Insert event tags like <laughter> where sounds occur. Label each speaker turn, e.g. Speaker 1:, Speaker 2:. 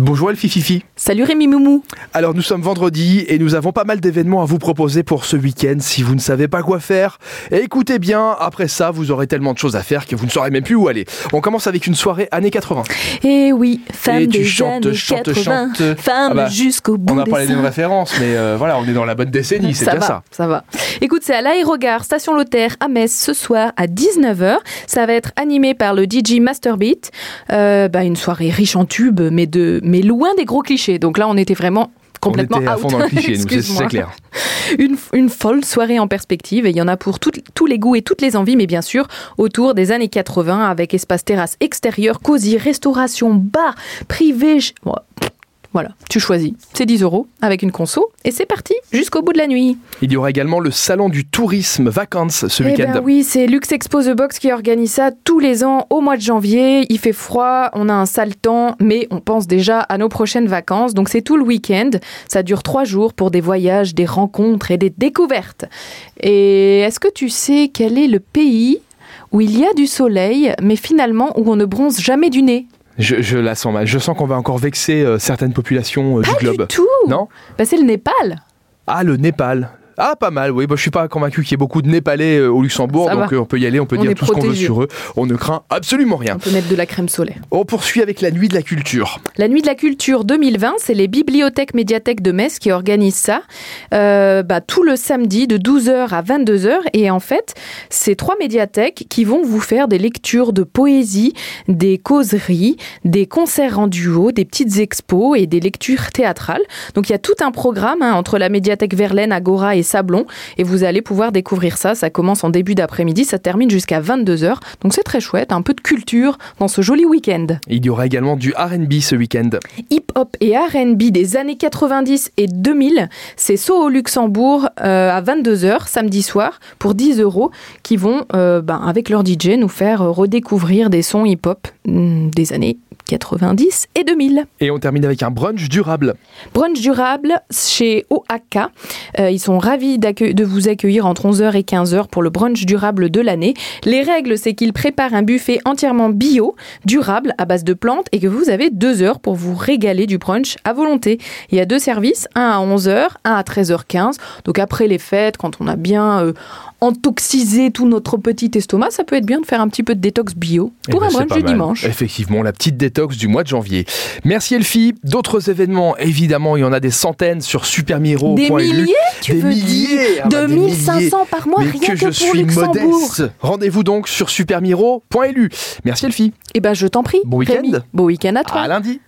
Speaker 1: Bonjour Elfie Fifi.
Speaker 2: Salut Rémi Moumou.
Speaker 1: Alors nous sommes vendredi et nous avons pas mal d'événements à vous proposer pour ce week-end si vous ne savez pas quoi faire. écoutez bien, après ça vous aurez tellement de choses à faire que vous ne saurez même plus où aller. On commence avec une soirée années 80.
Speaker 2: Et oui, femme
Speaker 1: Et tu
Speaker 2: des
Speaker 1: chantes,
Speaker 2: années
Speaker 1: chantes,
Speaker 2: 80,
Speaker 1: chantes.
Speaker 2: femme
Speaker 1: Ah bah,
Speaker 2: jusqu'au bout
Speaker 1: On les mêmes
Speaker 2: seins.
Speaker 1: références mais euh, voilà, on est dans la bonne décennie, c'est
Speaker 2: ça
Speaker 1: bien
Speaker 2: va,
Speaker 1: ça.
Speaker 2: ça va. Écoute, c'est à l'aérogare Station Lothaire à Metz ce soir à 19h. Ça va être animé par le DJ Masterbeat. Euh, bah, une soirée riche en tubes, mais, de, mais loin des gros clichés. Donc là, on était vraiment complètement
Speaker 1: on était à
Speaker 2: out.
Speaker 1: fond dans le <laughs> cliché, c'est- clair.
Speaker 2: Une, une folle soirée en perspective et il y en a pour tout- tous les goûts et toutes les envies, mais bien sûr autour des années 80 avec espace terrasse extérieur, cosy, restauration, bar, privé. Voilà, tu choisis. C'est 10 euros avec une conso et c'est parti jusqu'au bout de la nuit.
Speaker 1: Il y aura également le salon du tourisme vacances ce
Speaker 2: Eh
Speaker 1: week-end.
Speaker 2: ben oui, c'est Lux Expo The Box qui organise ça tous les ans au mois de janvier. Il fait froid, on a un sale temps, mais on pense déjà à nos prochaines vacances. Donc c'est tout le week-end. Ça dure trois jours pour des voyages, des rencontres et des découvertes. Et est-ce que tu sais quel est le pays où il y a du soleil, mais finalement où on ne bronze jamais du nez?
Speaker 1: Je, je la sens mal. Je sens qu'on va encore vexer euh, certaines populations euh, du
Speaker 2: Pas
Speaker 1: globe.
Speaker 2: du tout
Speaker 1: Non?
Speaker 2: Bah, C'est le Népal.
Speaker 1: Ah, le Népal. Ah, pas mal, oui. Bah, je suis pas convaincu qu'il y ait beaucoup de Népalais euh, au Luxembourg,
Speaker 2: Ça
Speaker 1: donc
Speaker 2: va.
Speaker 1: euh, on peut y aller, on peut
Speaker 2: On
Speaker 1: dire
Speaker 2: est
Speaker 1: tout ce qu'on veut
Speaker 2: protégé.
Speaker 1: sur eux. On ne craint absolument rien.
Speaker 2: On peut mettre de la crème solaire.
Speaker 1: On poursuit avec la nuit de la culture.
Speaker 2: La Nuit de la Culture 2020, c'est les bibliothèques médiathèques de Metz qui organisent ça euh, bah, tout le samedi de 12h à 22h. Et en fait, c'est trois médiathèques qui vont vous faire des lectures de poésie, des causeries, des concerts en duo, des petites expos et des lectures théâtrales. Donc il y a tout un programme hein, entre la médiathèque Verlaine, Agora et Sablon. Et vous allez pouvoir découvrir ça. Ça commence en début d'après-midi, ça termine jusqu'à 22h. Donc c'est très chouette, un peu de culture dans ce joli week-end
Speaker 1: Il y aura également du RB ce week-end.
Speaker 2: hip-hop et R&B des années 90 et 2000. C'est So au Luxembourg euh, à 22h samedi soir pour 10 euros qui vont, euh, ben, avec leur DJ, nous faire euh, redécouvrir des sons hip-hop hmm, des années 90 et 2000.
Speaker 1: Et on termine avec un brunch durable.
Speaker 2: Brunch durable chez OAK. Euh, ils sont ravis de vous accueillir entre 11h et 15h pour le brunch durable de l'année. Les règles, c'est qu'ils préparent un buffet entièrement bio, durable, à base de plantes et que vous avez deux heures pour vous régaler du brunch à volonté. Il y a deux services, un à 11h, un à 13h15. Donc après les fêtes, quand on a bien euh, intoxisé tout notre petit estomac, ça peut être bien de faire un petit peu de détox bio
Speaker 1: Eh
Speaker 2: pour
Speaker 1: ben,
Speaker 2: un brunch du
Speaker 1: mal.
Speaker 2: dimanche.
Speaker 1: Effectivement, la petite détox du mois de janvier. Merci Elfie. D'autres événements, évidemment, il y en a des centaines sur supermiro.lu.
Speaker 2: Des milliers, tu
Speaker 1: Des
Speaker 2: veux
Speaker 1: milliers,
Speaker 2: dire
Speaker 1: ah bah, des
Speaker 2: 2500 par mois,
Speaker 1: Mais
Speaker 2: rien
Speaker 1: que
Speaker 2: que,
Speaker 1: je
Speaker 2: pour
Speaker 1: suis
Speaker 2: Luxembourg.
Speaker 1: modeste. Rendez-vous donc sur supermiro.lu. Merci Elfie.
Speaker 2: Eh ben, je t'en prie.
Speaker 1: Bon week-end.
Speaker 2: Bon week-end à toi.
Speaker 1: À lundi.